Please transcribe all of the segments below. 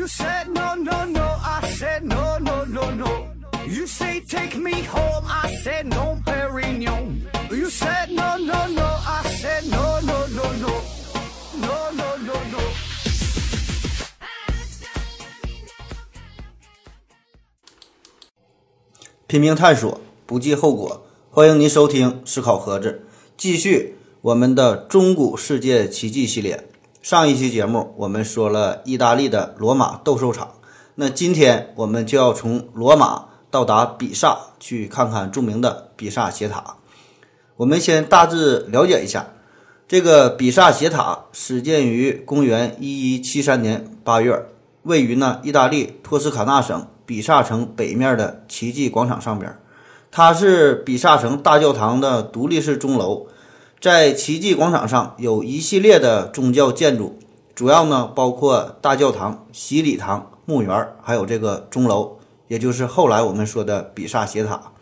You said no, no, no. I said no, no, no, no. You say take me home. I said no, Perignon. You said no, no, no. I said no, no, no, no. No, no, no, no. 拼命探索，不计后果。欢迎您收听《思考盒子》，继续我们的中古世界奇迹系列。上一期节目我们说了意大利的罗马斗兽场，那今天我们就要从罗马到达比萨，去看看著名的比萨斜塔。我们先大致了解一下，这个比萨斜塔始建于公元一一七三年八月，位于呢意大利托斯卡纳省比萨城北面的奇迹广场上边。它是比萨城大教堂的独立式钟楼，在奇迹广场上有一系列的宗教建筑，主要呢包括大教堂、洗礼堂、墓园，还有这个钟楼，也就是后来我们说的比萨斜塔。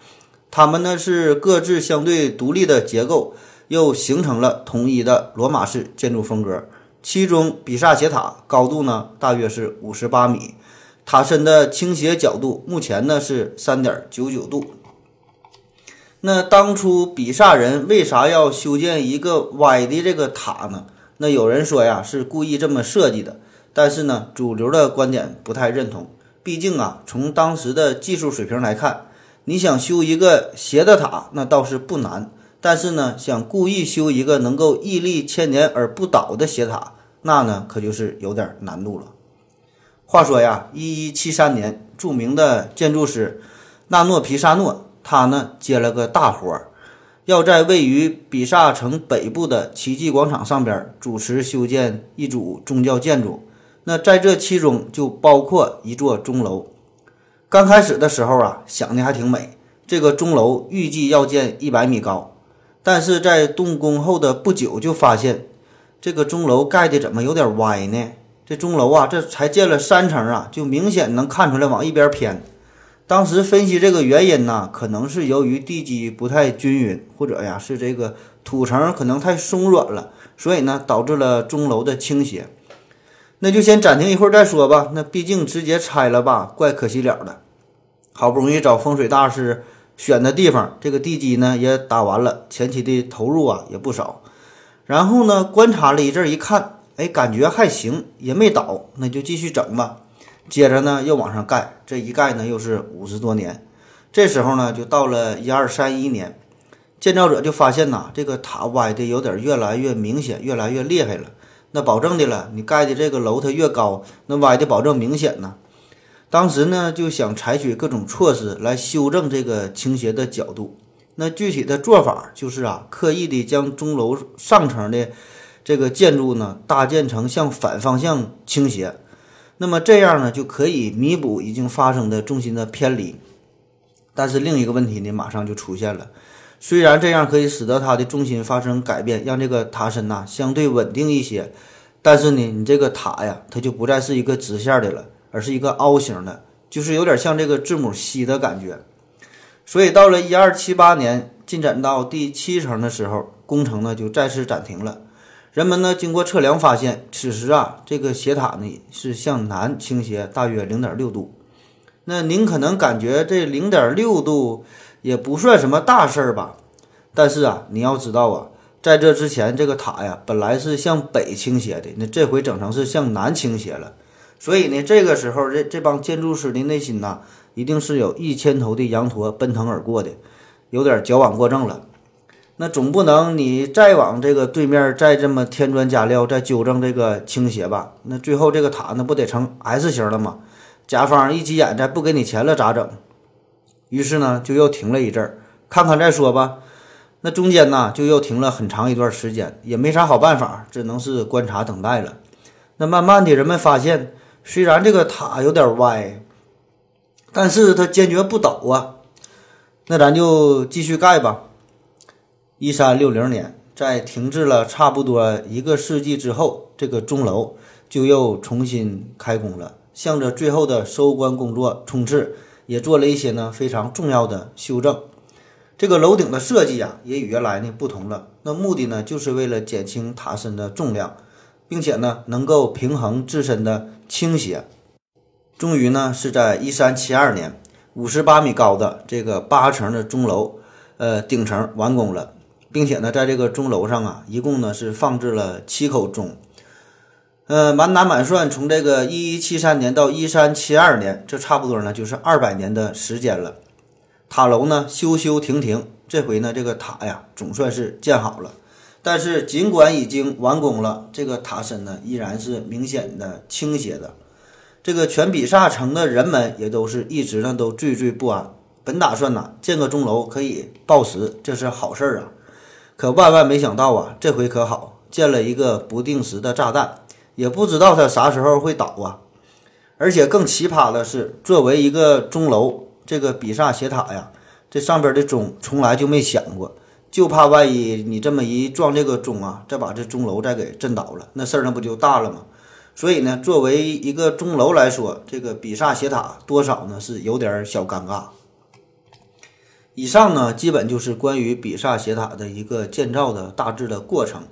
它们呢是各自相对独立的结构，又形成了统一的罗马式建筑风格。其中，比萨斜塔高度呢大约是五十八米，塔身的倾斜角度目前呢是三点九九度。那当初比萨人为啥要修建一个歪的这个塔呢？那有人说呀是故意这么设计的，但是呢主流的观点不太认同。毕竟啊从当时的技术水平来看，你想修一个斜的塔那倒是不难，但是呢想故意修一个能够屹立千年而不倒的斜塔，那呢可就是有点难度了。话说呀，一一七三年，著名的建筑师纳诺皮萨诺。他呢接了个大活儿，要在位于比萨城北部的奇迹广场上边主持修建一组宗教建筑。那在这其中就包括一座钟楼。刚开始的时候啊，想的还挺美，这个钟楼预计要建一百米高。但是在动工后的不久，就发现这个钟楼盖的怎么有点歪呢？这钟楼啊，这才建了三层啊，就明显能看出来往一边偏。当时分析这个原因呢，可能是由于地基不太均匀，或者呀是这个土层可能太松软了，所以呢导致了钟楼的倾斜。那就先暂停一会儿再说吧。那毕竟直接拆了吧，怪可惜了的。好不容易找风水大师选的地方，这个地基呢也打完了，前期的投入啊也不少。然后呢观察了一阵，一看，哎，感觉还行，也没倒，那就继续整吧。接着呢，又往上盖，这一盖呢，又是五十多年。这时候呢，就到了一二三一年，建造者就发现呐，这个塔歪的有点越来越明显，越来越厉害了。那保证的了，你盖的这个楼它越高，那歪的保证明显呐。当时呢，就想采取各种措施来修正这个倾斜的角度。那具体的做法就是啊，刻意的将钟楼上层的这个建筑呢，搭建成向反方向倾斜。那么这样呢，就可以弥补已经发生的重心的偏离。但是另一个问题呢，马上就出现了。虽然这样可以使得它的重心发生改变，让这个塔身呐相对稳定一些，但是呢，你这个塔呀，它就不再是一个直线的了，而是一个凹形的，就是有点像这个字母 C 的感觉。所以到了一二七八年，进展到第七层的时候，工程呢就再次暂停了。人们呢，经过测量发现，此时啊，这个斜塔呢是向南倾斜大约零点六度。那您可能感觉这零点六度也不算什么大事儿吧？但是啊，你要知道啊，在这之前，这个塔呀本来是向北倾斜的，那这回整成是向南倾斜了。所以呢，这个时候这这帮建筑师的内心呐，一定是有一千头的羊驼奔腾而过的，有点矫枉过正了。那总不能你再往这个对面再这么添砖加料，再纠正这个倾斜吧？那最后这个塔那不得成 S 型了吗？甲方一急眼，再不给你钱了咋整？于是呢，就又停了一阵儿，看看再说吧。那中间呢，就又停了很长一段时间，也没啥好办法，只能是观察等待了。那慢慢的人们发现，虽然这个塔有点歪，但是它坚决不倒啊。那咱就继续盖吧。一三六零年，在停滞了差不多一个世纪之后，这个钟楼就又重新开工了，向着最后的收官工作冲刺，也做了一些呢非常重要的修正。这个楼顶的设计啊，也与原来呢不同了。那目的呢，就是为了减轻塔身的重量，并且呢能够平衡自身的倾斜。终于呢是在一三七二年，五十八米高的这个八层的钟楼，呃，顶层完工了，并且呢，在这个钟楼上啊，一共呢是放置了七口钟。呃，满打满算，从这个一一七三年到一三七二年，这差不多呢就是二百年的时间了。塔楼呢修修停停，这回呢这个塔呀总算是建好了。但是尽管已经完工了，这个塔身呢依然是明显的倾斜的。这个全比萨城的人们也都是一直呢都惴惴不安。本打算呢建个钟楼可以报时，这是好事儿啊。可万万没想到啊，这回可好，建了一个不定时的炸弹。也不知道它啥时候会倒啊！而且更奇葩的是，作为一个钟楼，这个比萨斜塔呀，这上边的钟从来就没响过，就怕万一你这么一撞这个钟啊，再把这钟楼再给震倒了，那事儿那不就大了吗？所以呢，作为一个钟楼来说，这个比萨斜塔多少呢是有点小尴尬。以上呢，基本就是关于比萨斜塔的一个建造的大致的过程。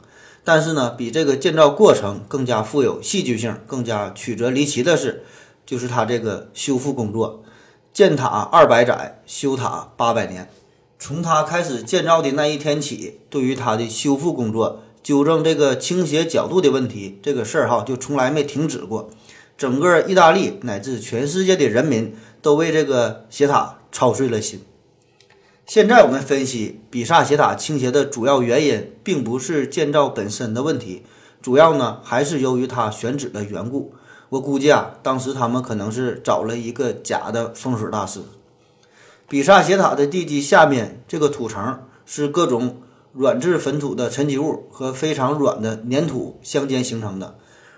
但是呢，比这个建造过程更加富有戏剧性、更加曲折离奇的是，就是它这个修复工作。建塔二百载，修塔八百年。从它开始建造的那一天起，对于它的修复工作、纠正这个倾斜角度的问题，这个事儿哈就从来没停止过。整个意大利乃至全世界的人民都为这个斜塔操碎了心。现在我们分析比萨斜塔倾斜的主要原因，并不是建造本身的问题，主要呢还是由于它选址的缘故。我估计啊，当时他们可能是找了一个假的风水大师。比萨斜塔的地基下面这个土层是各种软质粉土的沉积物和非常软的粘土相间形成的，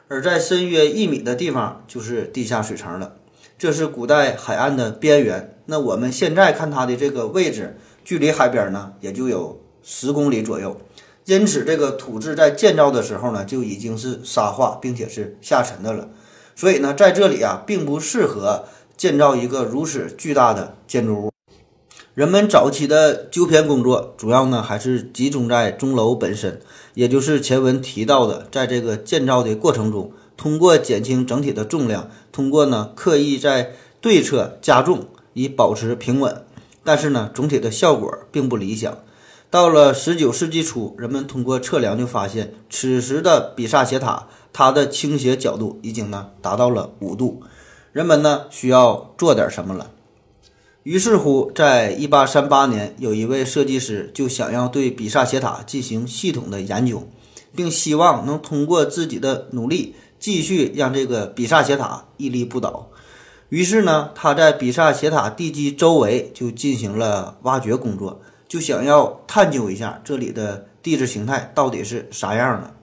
而在深约一米的地方就是地下水层了。这是古代海岸的边缘。那我们现在看它的这个位置，距离海边呢也就有十公里左右，因此这个土质在建造的时候呢就已经是沙化并且是下沉的了，所以呢在这里啊并不适合建造一个如此巨大的建筑物。人们早期的纠偏工作主要呢还是集中在钟楼本身，也就是前文提到的，在这个建造的过程中，通过减轻整体的重量，通过呢刻意在对侧加重。以保持平稳，但是呢，总体的效果并不理想。到了十九世纪初，人们通过测量就发现，此时的比萨斜塔它的倾斜角度已经呢达到了五度。人们呢需要做点什么了。于是乎，在一八三八年，有一位设计师就想要对比萨斜塔进行系统的研究，并希望能通过自己的努力，继续让这个比萨斜塔屹立不倒。于是呢，他在比萨斜塔地基周围就进行了挖掘工作，就想要探究一下这里的地质形态到底是啥样的。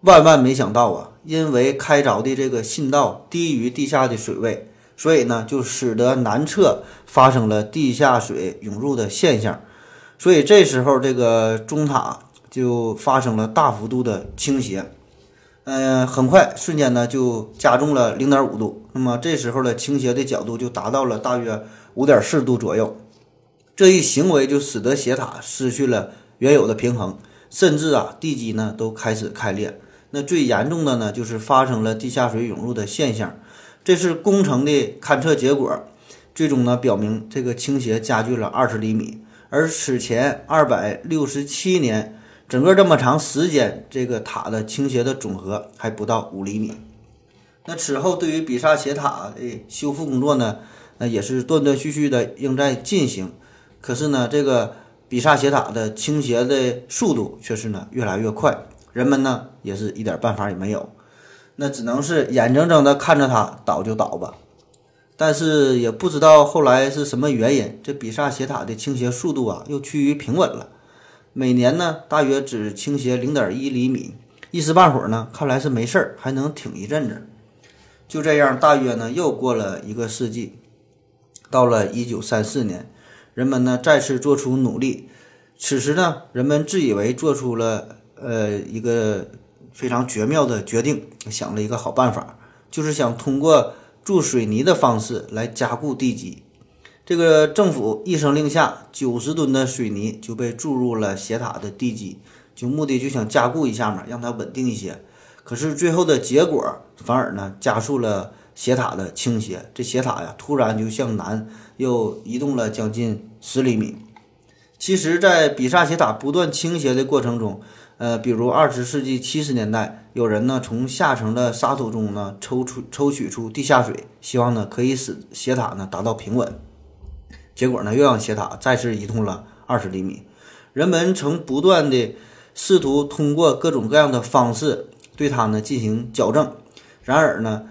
万万没想到啊，因为开凿的这个信道低于地下的水位，所以呢，就使得南侧发生了地下水涌入的现象。所以这时候，这个中塔就发生了大幅度的倾斜。嗯，很快，瞬间呢就加重了零点五度。那么这时候的倾斜的角度就达到了大约五点四度左右。这一行为就使得斜塔失去了原有的平衡，甚至啊地基呢都开始开裂。那最严重的呢就是发生了地下水涌入的现象。这是工程的勘测结果，最终呢表明这个倾斜加剧了二十厘米，而此前二百六十七年。整个这么长时间，这个塔的倾斜的总和还不到五厘米。那此后对于比萨斜塔的修复工作呢，那也是断断续续的仍在进行。可是呢，这个比萨斜塔的倾斜的速度却是呢越来越快，人们呢也是一点办法也没有，那只能是眼睁睁的看着它倒就倒吧。但是也不知道后来是什么原因，这比萨斜塔的倾斜速度啊又趋于平稳了。每年呢，大约只倾斜零点一厘米，一时半会儿呢，看来是没事儿，还能挺一阵子。就这样，大约呢又过了一个世纪，到了一九三四年，人们呢再次做出努力。此时呢，人们自以为做出了呃一个非常绝妙的决定，想了一个好办法，就是想通过注水泥的方式来加固地基。这个政府一声令下，九十吨的水泥就被注入了斜塔的地基，就目的就想加固一下嘛，让它稳定一些。可是最后的结果反而呢加速了斜塔的倾斜，这斜塔呀突然就向南又移动了将近十厘米。其实，在比萨斜塔不断倾斜的过程中，呃，比如二十世纪七十年代，有人呢从下层的沙土中呢抽出抽取出地下水，希望呢可以使斜塔呢达到平稳。结果呢，又让斜塔再次移动了二十厘米。人们曾不断的试图通过各种各样的方式对它呢进行矫正，然而呢，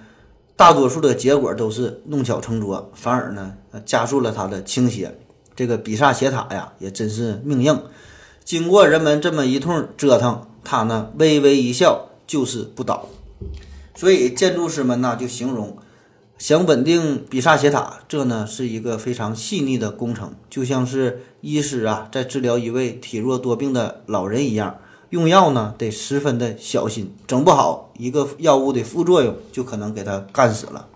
大多数的结果都是弄巧成拙，反而呢加速了它的倾斜。这个比萨斜塔呀，也真是命硬。经过人们这么一通折腾，它呢微微一笑，就是不倒。所以建筑师们呢就形容。想稳定比萨斜塔，这呢是一个非常细腻的工程，就像是医师啊在治疗一位体弱多病的老人一样，用药呢得十分的小心，整不好一个药物的副作用就可能给他干死了。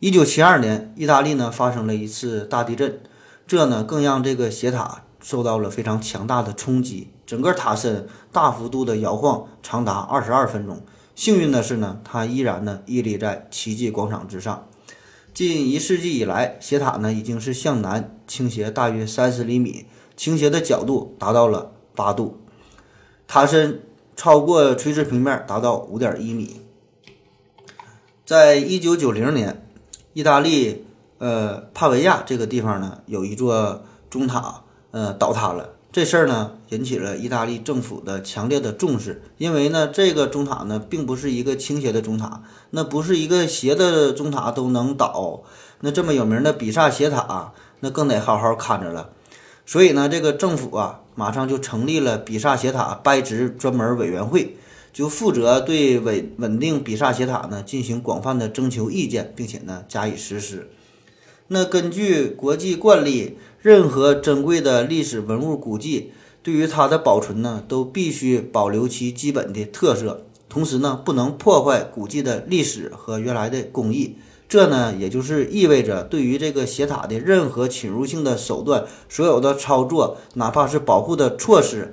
一九七二年，意大利呢发生了一次大地震，这呢更让这个斜塔受到了非常强大的冲击，整个塔身大幅度的摇晃，长达二十二分钟。幸运的是呢，它依然呢屹立在奇迹广场之上。近一世纪以来，斜塔呢已经是向南倾斜大约三十厘米，倾斜的角度达到了八度，塔身超过垂直平面达到五点一米。在一九九零年，意大利呃帕维亚这个地方呢有一座钟塔呃倒塌了。这事儿呢，引起了意大利政府的强烈的重视，因为呢，这个钟塔呢，并不是一个倾斜的钟塔，那不是一个斜的钟塔都能倒，那这么有名的比萨斜塔，那更得好好看着了。所以呢，这个政府啊，马上就成立了比萨斜塔掰直专门委员会，就负责对稳稳定比萨斜塔呢进行广泛的征求意见，并且呢加以实施。那根据国际惯例。任何珍贵的历史文物古迹，对于它的保存呢，都必须保留其基本的特色，同时呢，不能破坏古迹的历史和原来的工艺。这呢，也就是意味着，对于这个斜塔的任何侵入性的手段，所有的操作，哪怕是保护的措施，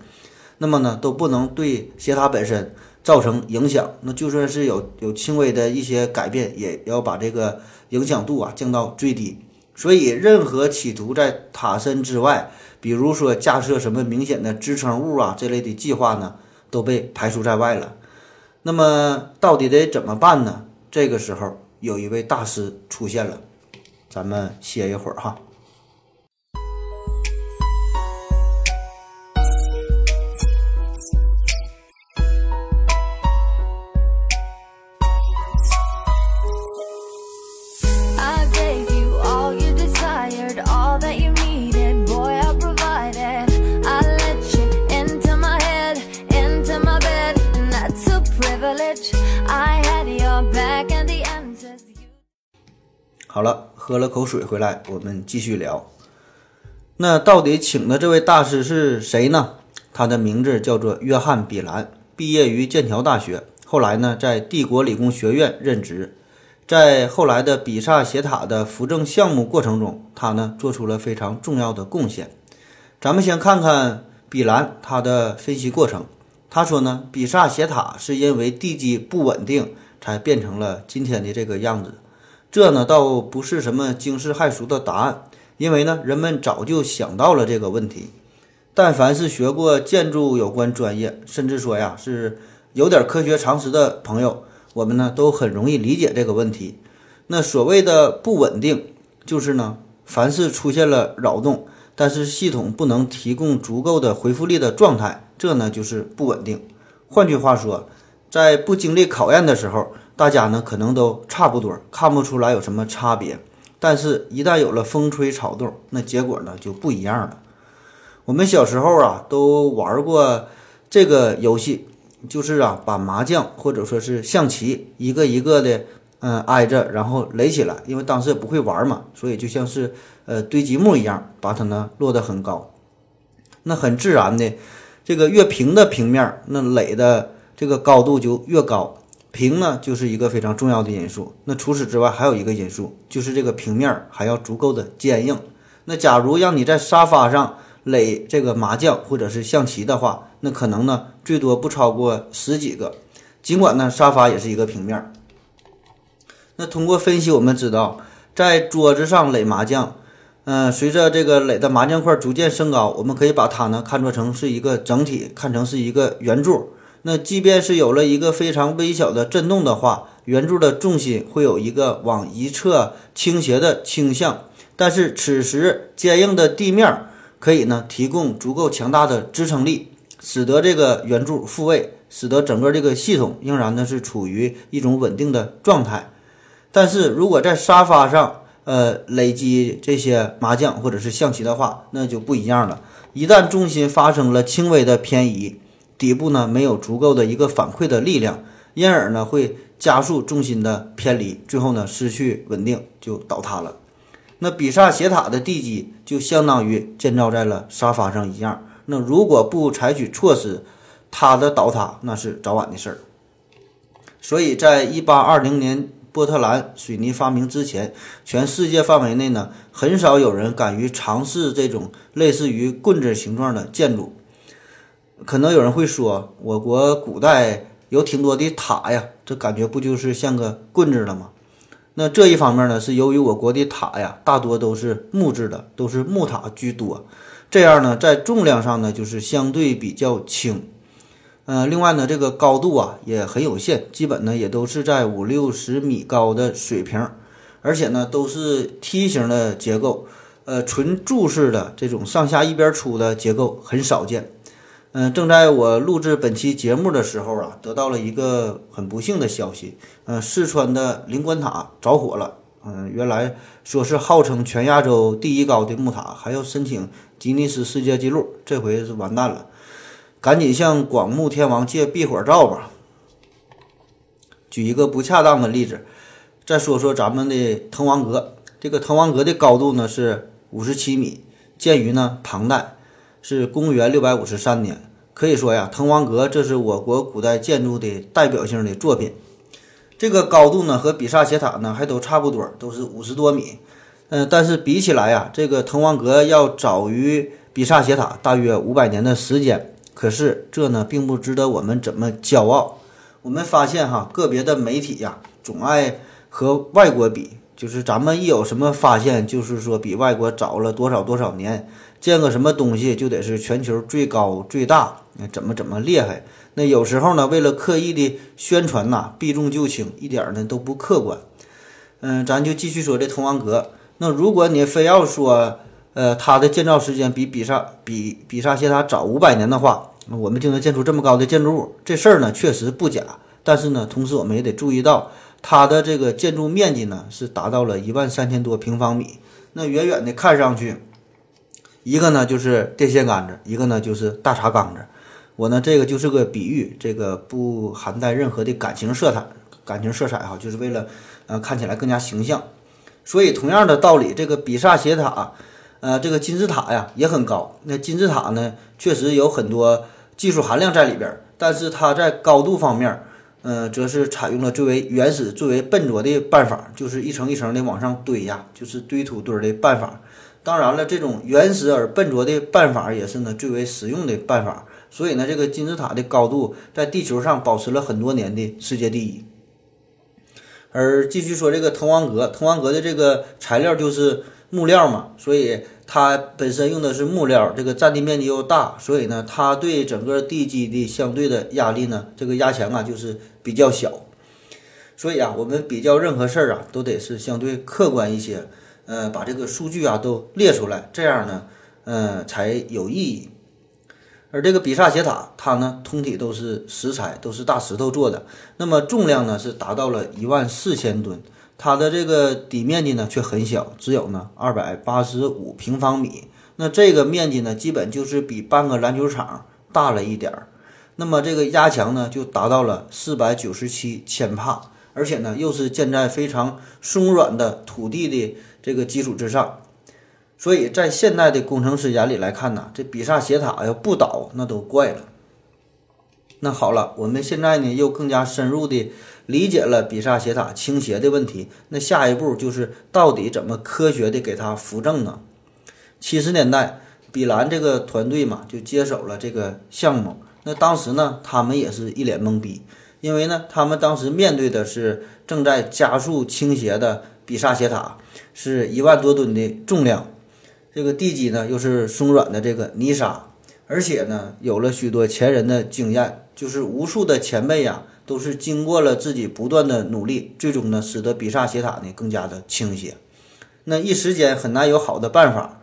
那么呢，都不能对斜塔本身造成影响。那就算是有有轻微的一些改变，也要把这个影响度啊降到最低。所以，任何企图在塔身之外，比如说架设什么明显的支撑物啊这类的计划呢，都被排除在外了。那么，到底得怎么办呢？这个时候，有一位大师出现了，咱们歇一会儿哈。喝了口水回来，我们继续聊。那到底请的这位大师是谁呢？他的名字叫做约翰·比兰，毕业于剑桥大学，后来呢在帝国理工学院任职。在后来的比萨斜塔的扶正项目过程中，他呢做出了非常重要的贡献。咱们先看看比兰他的分析过程。他说呢，比萨斜塔是因为地基不稳定，才变成了今天的这个样子。这呢倒不是什么惊世骇俗的答案，因为呢人们早就想到了这个问题。但凡是学过建筑有关专业，甚至说呀是有点科学常识的朋友，我们呢都很容易理解这个问题。那所谓的不稳定，就是呢凡是出现了扰动，但是系统不能提供足够的回复力的状态，这呢就是不稳定。换句话说，在不经历考验的时候。大家呢可能都差不多，看不出来有什么差别，但是，一旦有了风吹草动，那结果呢就不一样了。我们小时候啊都玩过这个游戏，就是啊把麻将或者说是象棋一个一个的嗯挨着，然后垒起来，因为当时也不会玩嘛，所以就像是呃堆积木一样，把它呢摞得很高。那很自然的，这个越平的平面，那垒的这个高度就越高。平呢，就是一个非常重要的因素。那除此之外，还有一个因素，就是这个平面还要足够的坚硬。那假如让你在沙发上垒这个麻将或者是象棋的话，那可能呢，最多不超过十几个。尽管呢，沙发也是一个平面。那通过分析，我们知道，在桌子上垒麻将，嗯，随着这个垒的麻将块逐渐升高，我们可以把它呢看作成是一个整体，看成是一个圆柱。那即便是有了一个非常微小的震动的话，圆柱的重心会有一个往一侧倾斜的倾向。但是此时坚硬的地面可以呢提供足够强大的支撑力，使得这个圆柱复位，使得整个这个系统仍然呢是处于一种稳定的状态。但是如果在沙发上，呃，累积这些麻将或者是象棋的话，那就不一样了。一旦重心发生了轻微的偏移，底部呢没有足够的一个反馈的力量，因而呢会加速重心的偏离，最后呢失去稳定就倒塌了。那比萨斜塔的地基就相当于建造在了沙发上一样。那如果不采取措施，它的倒塌那是早晚的事儿。所以在一八二零年。波特兰水泥发明之前，全世界范围内呢，很少有人敢于尝试这种类似于棍子形状的建筑。可能有人会说，我国古代有挺多的塔呀，这感觉不就是像个棍子了吗？那这一方面呢，是由于我国的塔呀，大多都是木质的，都是木塔居多，这样呢，在重量上呢，就是相对比较轻。呃，另外呢，这个高度啊也很有限，基本呢也都是在五六十米高的水平，而且呢都是梯形的结构，呃，纯柱式的这种上下一边出的结构很少见。嗯，正在我录制本期节目的时候啊，得到了一个很不幸的消息，嗯，四川的灵官塔着火了。嗯，原来说是号称全亚洲第一高的木塔，还要申请吉尼斯世界纪录，这回是完蛋了。赶紧向广目天王借避火罩吧。举一个不恰当的例子，再说说咱们的滕王阁。这个滕王阁的高度呢是五十七米，建于呢唐代，是公元六百五十三年。可以说呀，滕王阁这是我国古代建筑的代表性的作品。这个高度呢和比萨斜塔呢还都差不多，都是五十多米。嗯，但是比起来呀，这个滕王阁要早于比萨斜塔大约五百年的时间。可是这呢，并不值得我们怎么骄傲。我们发现哈，个别的媒体呀，总爱和外国比，就是咱们一有什么发现，就是说比外国早了多少多少年，建个什么东西就得是全球最高最大，怎么怎么厉害。那有时候呢，为了刻意的宣传呐，避重就轻，一点呢都不客观。嗯，咱就继续说这滕王阁。那如果你非要说，呃，它的建造时间比比萨比比萨斜塔早五百年的话，我们就能建出这么高的建筑物。这事儿呢确实不假，但是呢，同时我们也得注意到，它的这个建筑面积呢是达到了一万三千多平方米。那远远的看上去，一个呢就是电线杆子，一个呢就是大茶缸子。我呢这个就是个比喻，这个不含带任何的感情色彩，感情色彩哈，就是为了呃看起来更加形象。所以同样的道理，这个比萨斜塔。呃，这个金字塔呀也很高。那金字塔呢，确实有很多技术含量在里边，但是它在高度方面，呃，则是采用了最为原始、最为笨拙的办法，就是一层一层的往上堆呀，就是堆土堆的办法。当然了，这种原始而笨拙的办法也是呢最为实用的办法。所以呢，这个金字塔的高度在地球上保持了很多年的世界第一。而继续说这个滕王阁，滕王阁的这个材料就是木料嘛，所以。它本身用的是木料，这个占地面积又大，所以呢，它对整个地基的相对的压力呢，这个压强啊就是比较小。所以啊，我们比较任何事儿啊，都得是相对客观一些，呃，把这个数据啊都列出来，这样呢，呃，才有意义。而这个比萨斜塔，它呢通体都是石材，都是大石头做的，那么重量呢是达到了一万四千吨。它的这个底面积呢却很小，只有呢二百八十五平方米。那这个面积呢，基本就是比半个篮球场大了一点儿。那么这个压强呢，就达到了四百九十七千帕，而且呢，又是建在非常松软的土地的这个基础之上。所以在现代的工程师眼里来看呢，这比萨斜塔要不倒，那都怪了。那好了，我们现在呢又更加深入的理解了比萨斜塔倾斜的问题。那下一步就是到底怎么科学的给它扶正呢？七十年代，比兰这个团队嘛就接手了这个项目。那当时呢，他们也是一脸懵逼，因为呢，他们当时面对的是正在加速倾斜的比萨斜塔，是一万多吨的重量，这个地基呢又是松软的这个泥沙，而且呢有了许多前人的经验，就是无数的前辈呀，都是经过了自己不断的努力，最终呢使得比萨斜塔呢更加的倾斜。那一时间很难有好的办法。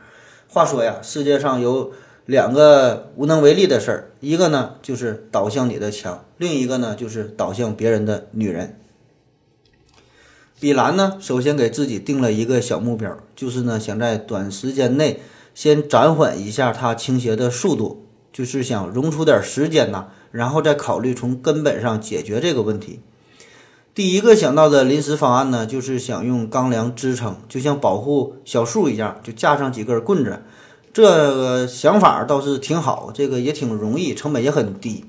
话说呀，世界上有两个无能为力的事儿，一个呢就是倒向你的墙，另一个呢就是倒向别人的女人。比兰呢，首先给自己定了一个小目标，就是呢想在短时间内先暂缓一下它倾斜的速度，就是想容出点时间呐，然后再考虑从根本上解决这个问题。第一个想到的临时方案呢，就是想用钢梁支撑，就像保护小树一样，就架上几根棍子。这个想法倒是挺好，这个也挺容易，成本也很低，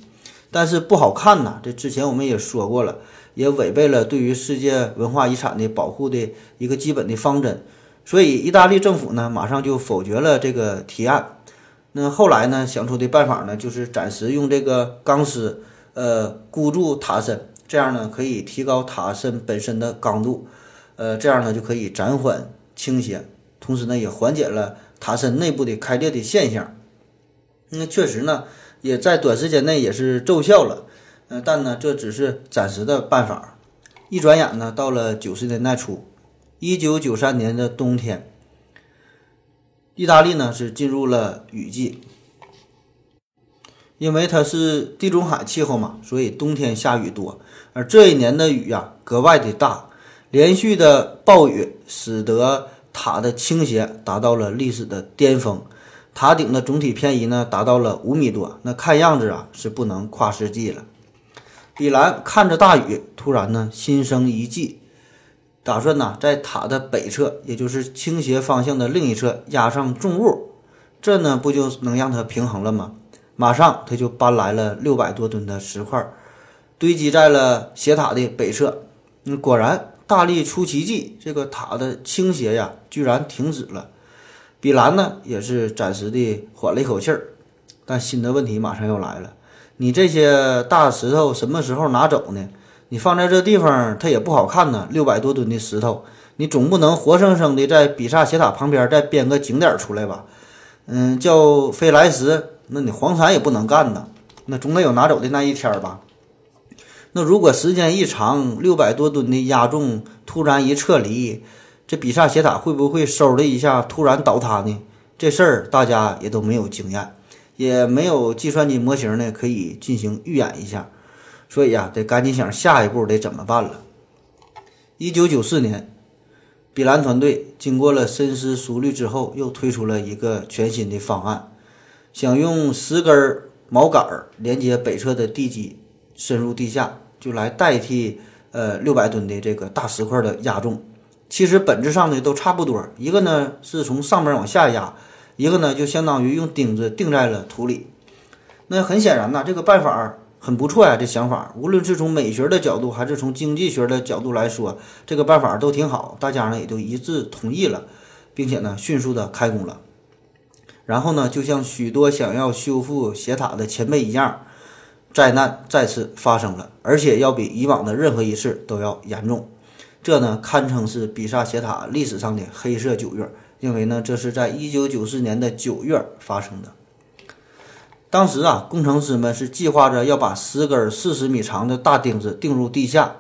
但是不好看呐。这之前我们也说过了。也违背了对于世界文化遗产的保护的一个基本的方针，所以意大利政府呢马上就否决了这个提案。那后来呢想出的办法呢就是暂时用这个钢丝呃箍住塔身，这样呢可以提高塔身本身的刚度，呃这样呢就可以暂缓倾斜，同时呢也缓解了塔身内部的开裂的现象。那确实呢也在短时间内也是奏效了。呃，但呢，这只是暂时的办法。一转眼呢，到了九十年代初，一九九三年的冬天，意大利呢是进入了雨季。因为它是地中海气候嘛，所以冬天下雨多。而这一年的雨呀，格外的大，连续的暴雨使得塔的倾斜达到了历史的巅峰，塔顶的总体偏移呢达到了五米多。那看样子啊，是不能跨世纪了。比兰看着大雨，突然呢心生一计，打算呢在塔的北侧，也就是倾斜方向的另一侧压上重物，这呢不就能让它平衡了吗？马上他就搬来了六百多吨的石块，堆积在了斜塔的北侧。嗯，果然大力出奇迹，这个塔的倾斜呀居然停止了。比兰呢也是暂时的缓了一口气儿，但新的问题马上又来了。你这些大石头什么时候拿走呢？你放在这地方，它也不好看呢。六百多吨的石头，你总不能活生生的在比萨斜塔旁边再编个景点出来吧？嗯，叫飞来石，那你黄山也不能干呢。那总得有拿走的那一天吧？那如果时间一长，六百多吨的压重突然一撤离，这比萨斜塔会不会嗖的一下突然倒塌呢？这事儿大家也都没有经验。也没有计算机模型呢，可以进行预演一下，所以呀，得赶紧想下一步得怎么办了。一九九四年，比兰团队经过了深思熟虑之后，又推出了一个全新的方案，想用十根毛杆连接北侧的地基，深入地下，就来代替呃六百吨的这个大石块的压重。其实本质上呢都差不多，一个呢是从上面往下压。一个呢，就相当于用钉子钉在了土里。那很显然呐，这个办法很不错呀。这想法，无论是从美学的角度，还是从经济学的角度来说，这个办法都挺好。大家呢也都一致同意了，并且呢迅速的开工了。然后呢，就像许多想要修复斜塔的前辈一样，灾难再次发生了，而且要比以往的任何一次都要严重。这呢，堪称是比萨斜塔历史上的黑色九月。因为呢，这是在一九九四年的九月发生的。当时啊，工程师们是计划着要把十根四十米长的大钉子钉入地下，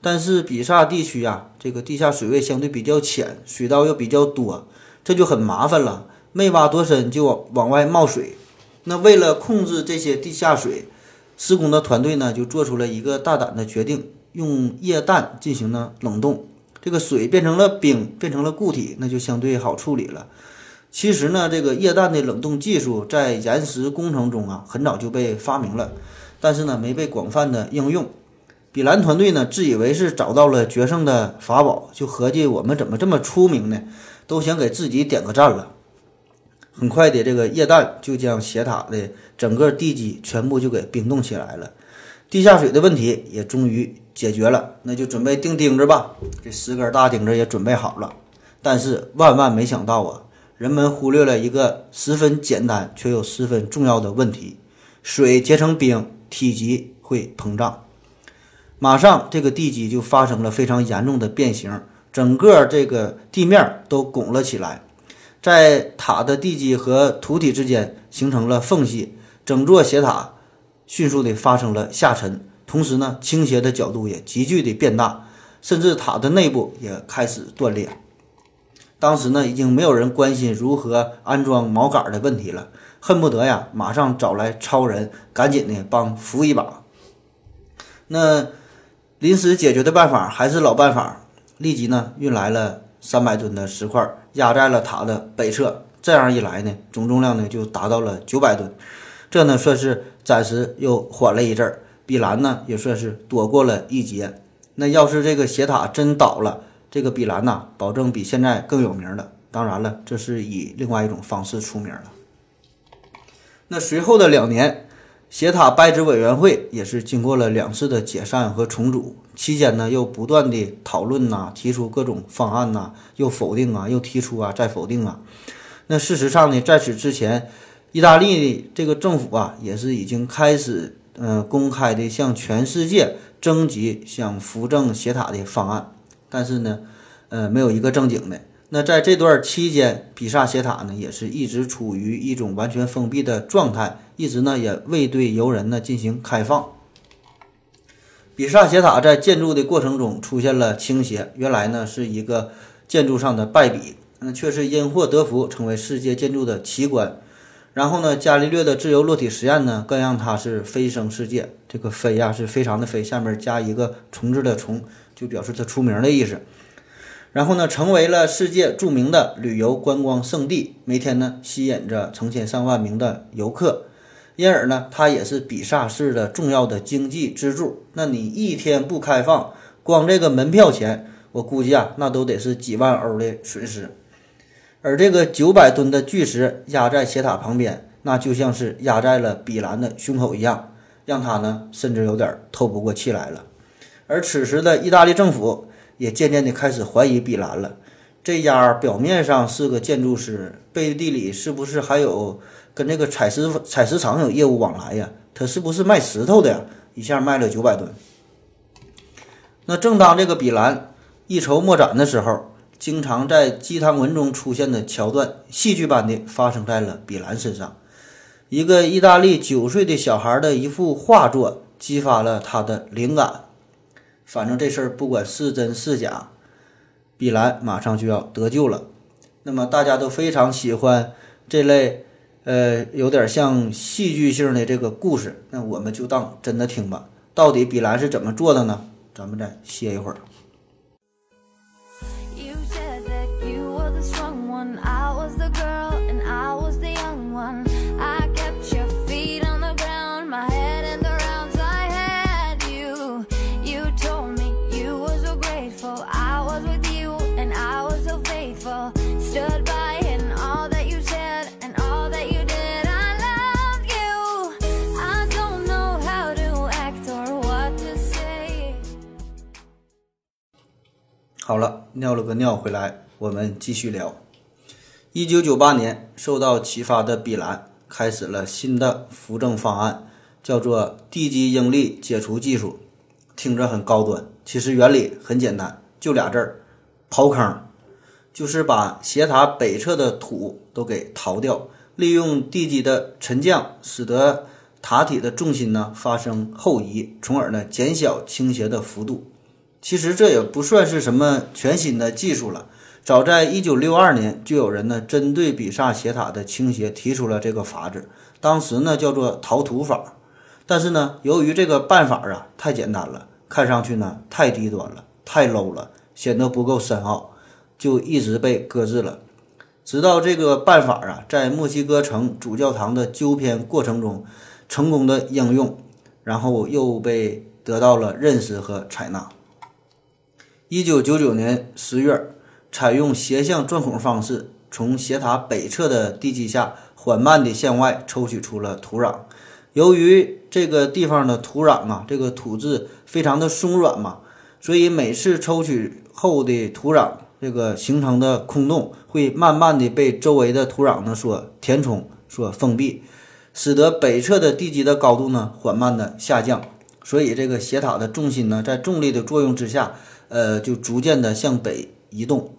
但是比萨地区啊，这个地下水位相对比较浅，水道又比较多，这就很麻烦了。没挖多深就往往外冒水。那为了控制这些地下水，施工的团队呢就做出了一个大胆的决定，用液氮进行了冷冻。这个水变成了冰，变成了固体，那就相对好处理了。其实呢，这个液氮的冷冻技术在岩石工程中啊，很早就被发明了，但是呢，没被广泛的应用。比兰团队呢，自以为是找到了决胜的法宝，就合计我们怎么这么出名呢？都想给自己点个赞了。很快的，这个液氮就将斜塔的整个地基全部就给冰冻起来了，地下水的问题也终于。解决了，那就准备钉钉子吧。这十根大钉子也准备好了，但是万万没想到啊，人们忽略了一个十分简单却又十分重要的问题：水结成冰，体积会膨胀。马上这个地基就发生了非常严重的变形，整个这个地面都拱了起来，在塔的地基和土体之间形成了缝隙，整座斜塔迅速的发生了下沉，同时呢，倾斜的角度也急剧的变大，甚至塔的内部也开始断裂。当时呢，已经没有人关心如何安装锚杆的问题了，恨不得呀，马上找来超人，赶紧的帮扶一把。那。临时解决的办法还是老办法，立即呢运来了三百吨的石块，压在了塔的北侧。这样一来呢，总重量呢就达到了九百吨，这呢算是暂时又缓了一阵儿。比兰呢也算是躲过了一劫。那要是这个斜塔真倒了，这个比兰呐，保证比现在更有名了。当然了，这是以另外一种方式出名了。那随后的两年。斜塔拜支委员会也是经过了两次的解散和重组，期间呢又不断的讨论呐，提出各种方案呐，又否定啊，又提出啊，再否定啊。那事实上呢，在此之前，意大利的这个政府啊也是已经开始嗯公开的向全世界征集想扶正斜塔的方案，但是呢，呃没有一个正经的。那在这段期间，比萨斜塔呢也是一直处于一种完全封闭的状态，一直呢也未对游人呢进行开放。比萨斜塔在建筑的过程中出现了倾斜，原来呢是一个建筑上的败笔，那却是因祸得福，成为世界建筑的奇观。然后呢，伽利略的自由落体实验呢，更让它是飞升世界。这个飞呀是非常的飞，下面加一个虫字的虫，就表示它出名的意思。然后呢，成为了世界著名的旅游观光胜地，每天呢吸引着成千上万名的游客，因而呢，它也是比萨市的重要的经济支柱。那你一天不开放，光这个门票钱，我估计啊，那都得是几万欧的损失。而这个九百吨的巨石压在斜塔旁边，那就像是压在了比兰的胸口一样，让他呢甚至有点透不过气来了。而此时的意大利政府。也渐渐地开始怀疑比兰了。这家表面上是个建筑师，背地里是不是还有跟这个采石采石场有业务往来呀？他是不是卖石头的呀？一下卖了九百吨。那正当这个比兰一筹莫展的时候，经常在鸡汤文中出现的桥段，戏剧般的发生在了比兰身上。一个意大利九岁的小孩的一幅画作，激发了他的灵感。反正这事儿不管是真是假，比兰马上就要得救了。那么大家都非常喜欢这类，呃，有点像戏剧性的这个故事。那我们就当真的听吧。到底比兰是怎么做的呢？咱们再歇一会儿。好了，尿了个尿回来，我们继续聊。一九九八年，受到启发的比兰开始了新的扶正方案，叫做地基应力解除技术，听着很高端，其实原理很简单，就俩字儿：刨坑。就是把斜塔北侧的土都给刨掉，利用地基的沉降，使得塔体的重心呢发生后移，从而呢减小倾斜的幅度。其实这也不算是什么全新的技术了，早在一九六二年就有人呢针对比萨斜塔的倾斜提出了这个法子，当时呢叫做陶土法。但是呢，由于这个办法啊太简单了，看上去呢太低端了，太 low 了，显得不够深奥，就一直被搁置了。直到这个办法啊在墨西哥城主教堂的纠偏过程中成功的应用，然后又被得到了认识和采纳。一九九九年十月，采用斜向钻孔方式，从斜塔北侧的地基下缓慢地向外抽取出了土壤。由于这个地方的土壤啊，这个土质非常的松软嘛，所以每次抽取后的土壤，这个形成的空洞会慢慢的被周围的土壤呢所填充、所封闭，使得北侧的地基的高度呢缓慢的下降。所以这个斜塔的重心呢，在重力的作用之下，呃，就逐渐的向北移动。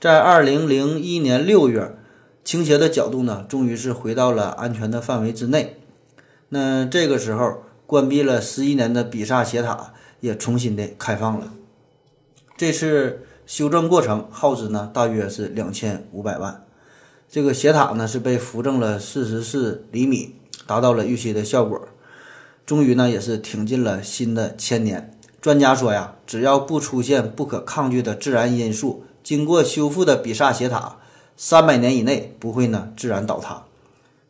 在二零零一年六月，倾斜的角度呢，终于是回到了安全的范围之内。那这个时候，关闭了十一年的比萨斜塔也重新的开放了。这次修正过程耗资呢，大约是两千五百万。这个斜塔呢是被扶正了四十四厘米，达到了预期的效果。终于呢，也是挺进了新的千年。专家说呀，只要不出现不可抗拒的自然因素，经过修复的比萨斜塔，三百年以内不会呢自然倒塌。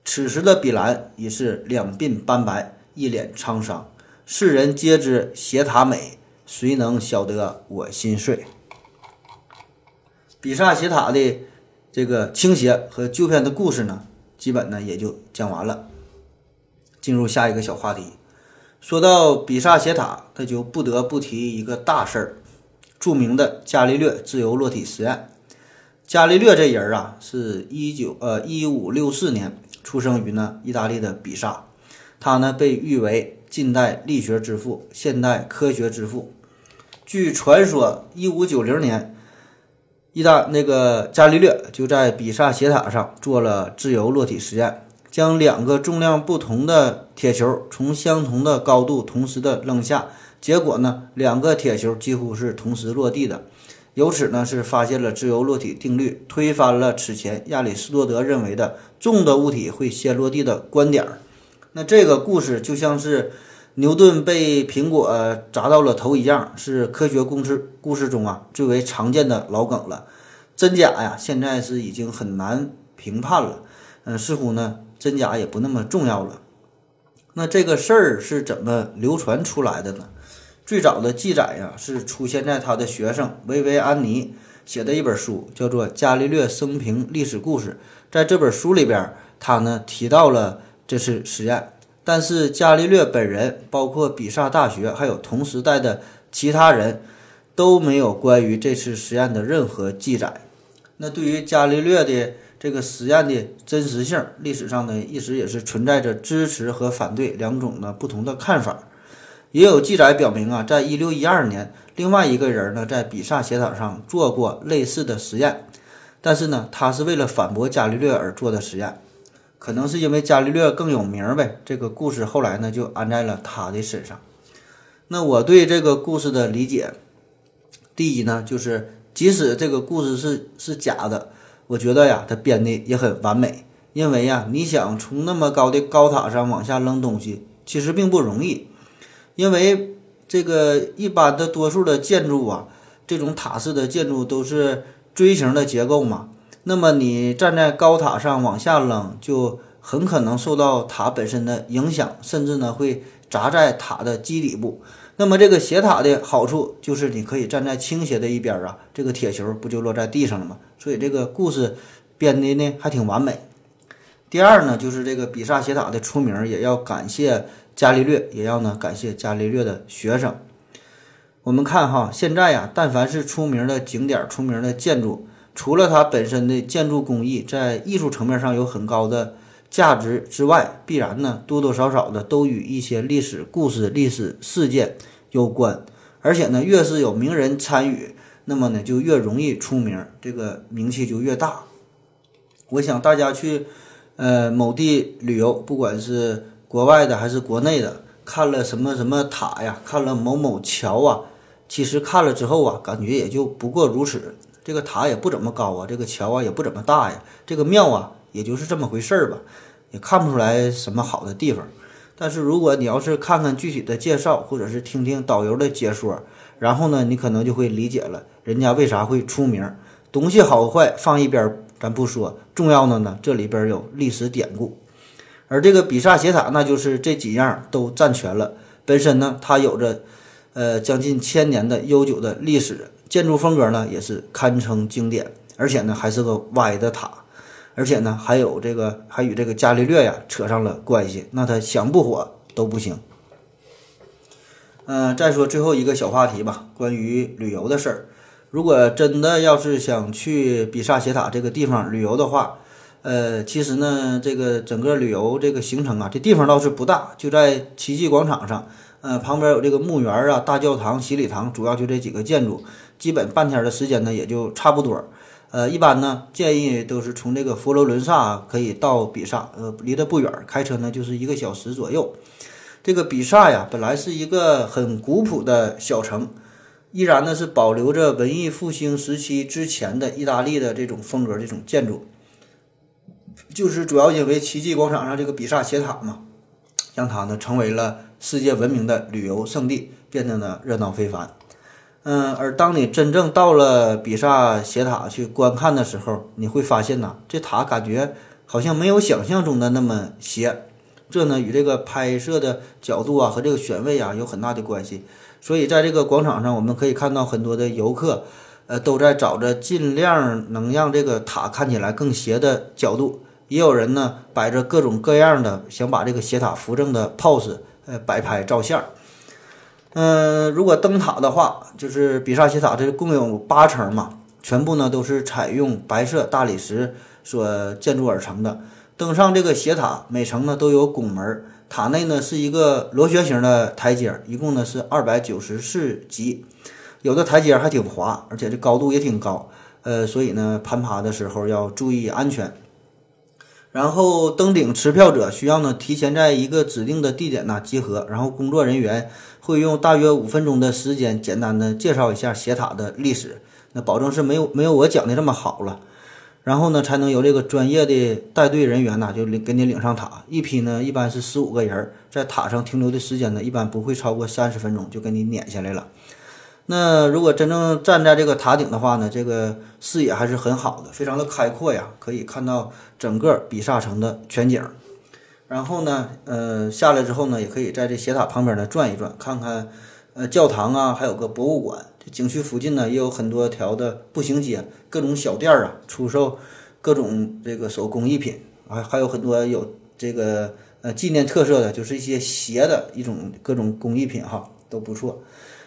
此时的比兰已是两鬓斑白，一脸沧桑。世人皆知斜塔美，谁能晓得我心碎？比萨斜塔的。这个倾斜和旧片的故事呢，基本呢也就讲完了。进入下一个小话题，说到比萨斜塔，那就不得不提一个大事儿——著名的伽利略自由落体实验。伽利略这人啊，是一九呃一五六四年出生于呢意大利的比萨，他呢被誉为近代力学之父、现代科学之父。据传说，一五九零年。意大那个伽利略就在比萨斜塔上做了自由落体实验，将两个重量不同的铁球从相同的高度同时的扔下，结果呢，两个铁球几乎是同时落地的，由此呢是发现了自由落体定律，推翻了此前亚里士多德认为的重的物体会先落地的观点。那这个故事就像是。牛顿被苹果砸到了头一样，是科学故事故事中啊最为常见的老梗了。真假呀，现在是已经很难评判了。嗯，似乎呢真假也不那么重要了。那这个事儿是怎么流传出来的呢？最早的记载呀是出现在他的学生维维安尼写的一本书，叫做《伽利略生平历史故事》。在这本书里边，他呢提到了这次实验。但是伽利略本人，包括比萨大学，还有同时代的其他人，都没有关于这次实验的任何记载。那对于伽利略的这个实验的真实性，历史上呢一直也是存在着支持和反对两种的不同的看法。也有记载表明啊，在一六一二年，另外一个人呢在比萨斜塔上做过类似的实验，但是呢，他是为了反驳伽利略而做的实验。可能是因为伽利略更有名呗，这个故事后来呢就安在了他的身上。那我对这个故事的理解，第一呢，就是即使这个故事是是假的，我觉得呀，它编的也很完美。因为呀，你想从那么高的高塔上往下扔东西，其实并不容易。因为这个一般的多数的建筑啊，这种塔式的建筑都是锥形的结构嘛。那么你站在高塔上往下扔，就很可能受到塔本身的影响，甚至呢会砸在塔的基底部。那么这个斜塔的好处就是你可以站在倾斜的一边啊，这个铁球不就落在地上了吗？所以这个故事编的呢还挺完美。第二呢，就是这个比萨斜塔的出名也要感谢伽利略，也要呢感谢伽利略的学生。我们看哈，现在呀，但凡是出名的景点、出名的建筑。除了它本身的建筑工艺在艺术层面上有很高的价值之外，必然呢多多少少的都与一些历史故事、历史事件有关。而且呢，越是有名人参与，那么呢就越容易出名，这个名气就越大。我想大家去呃某地旅游，不管是国外的还是国内的，看了什么什么塔呀，看了某某桥啊，其实看了之后啊，感觉也就不过如此。这个塔也不怎么高啊，这个桥啊也不怎么大呀，这个庙啊也就是这么回事儿吧，也看不出来什么好的地方。但是如果你要是看看具体的介绍，或者是听听导游的解说，然后呢，你可能就会理解了人家为啥会出名。东西好坏放一边咱不说，重要的呢这里边有历史典故。而这个比萨斜塔，那就是这几样都占全了。本身呢，它有着呃将近千年的悠久的历史。建筑风格呢也是堪称经典，而且呢还是个歪的塔，而且呢还有这个还与这个伽利略呀扯上了关系，那他想不火都不行。嗯，再说最后一个小话题吧，关于旅游的事儿。如果真的要是想去比萨斜塔这个地方旅游的话，呃，其实呢这个整个旅游这个行程啊，这地方倒是不大，就在奇迹广场上。呃，旁边有这个墓园啊、大教堂、洗礼堂，主要就这几个建筑，基本半天的时间呢也就差不多。呃，一般呢建议都是从这个佛罗伦萨可以到比萨，呃，离得不远，开车呢就是一个小时左右。这个比萨呀，本来是一个很古朴的小城，依然呢是保留着文艺复兴时期之前的意大利的这种风格、这种建筑，就是主要因为奇迹广场上这个比萨斜塔嘛，让它呢成为了。世界闻名的旅游胜地变得呢热闹非凡，嗯，而当你真正到了比萨斜塔去观看的时候，你会发现呐，这塔感觉好像没有想象中的那么斜，这呢与这个拍摄的角度啊和这个选位啊有很大的关系。所以在这个广场上，我们可以看到很多的游客，呃，都在找着尽量能让这个塔看起来更斜的角度，也有人呢摆着各种各样的想把这个斜塔扶正的 pose。呃，摆拍照相，嗯，如果登塔的话，就是比萨斜塔，这共有八层嘛，全部呢都是采用白色大理石所建筑而成的。登上这个斜塔，每层呢都有拱门，塔内呢是一个螺旋形的台阶，一共呢是二百九十四级，有的台阶还挺滑，而且这高度也挺高，呃，所以呢攀爬的时候要注意安全。然后登顶持票者需要呢提前在一个指定的地点呢集合，然后工作人员会用大约五分钟的时间简单的介绍一下斜塔的历史，那保证是没有没有我讲的这么好了。然后呢才能由这个专业的带队人员呢就领给你领上塔，一批呢一般是十五个人，在塔上停留的时间呢一般不会超过三十分钟就给你撵下来了。那如果真正站在这个塔顶的话呢，这个视野还是很好的，非常的开阔呀，可以看到整个比萨城的全景。然后呢，呃，下来之后呢，也可以在这斜塔旁边呢转一转，看看呃教堂啊，还有个博物馆。这景区附近呢也有很多条的步行街，各种小店啊，出售各种这个手工艺品，还还有很多有这个呃纪念特色的，就是一些鞋的一种各种工艺品哈，都不错。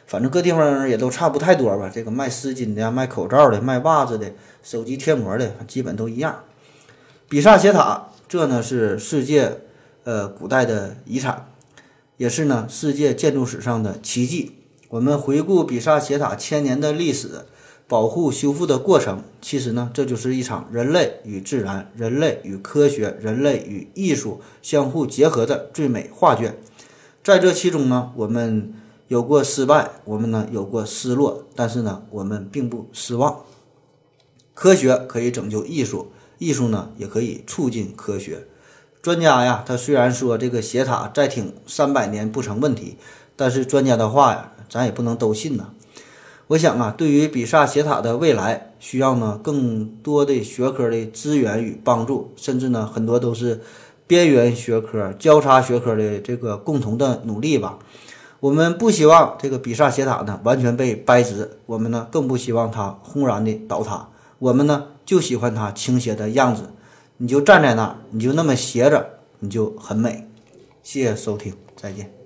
反正各地方也都差不太多吧，这个卖丝巾的、卖口罩的、卖袜子的、手机贴膜的，基本都一样。比萨斜塔，这呢是世界呃古代的遗产，也是呢世界建筑史上的奇迹。我们回顾比萨斜塔千年的历史，保护修复的过程，其实呢这就是一场人类与自然、人类与科学、人类与艺术相互结合的最美画卷。在这其中呢，我们。有过失败，我们呢有过失落，但是呢我们并不失望。科学可以拯救艺术，艺术呢也可以促进科学。专家呀，他虽然说这个斜塔再挺三百年不成问题，但是专家的话呀，咱也不能都信呐。我想啊，对于比萨斜塔的未来，需要呢更多的学科的资源与帮助，甚至呢很多都是边缘学科、交叉学科的这个共同的努力吧。我们不希望这个比萨斜塔呢完全被掰直，我们呢更不希望它轰然的倒塌。我们呢就喜欢它倾斜的样子，你就站在那儿，你就那么斜着，你就很美。谢谢收听，再见。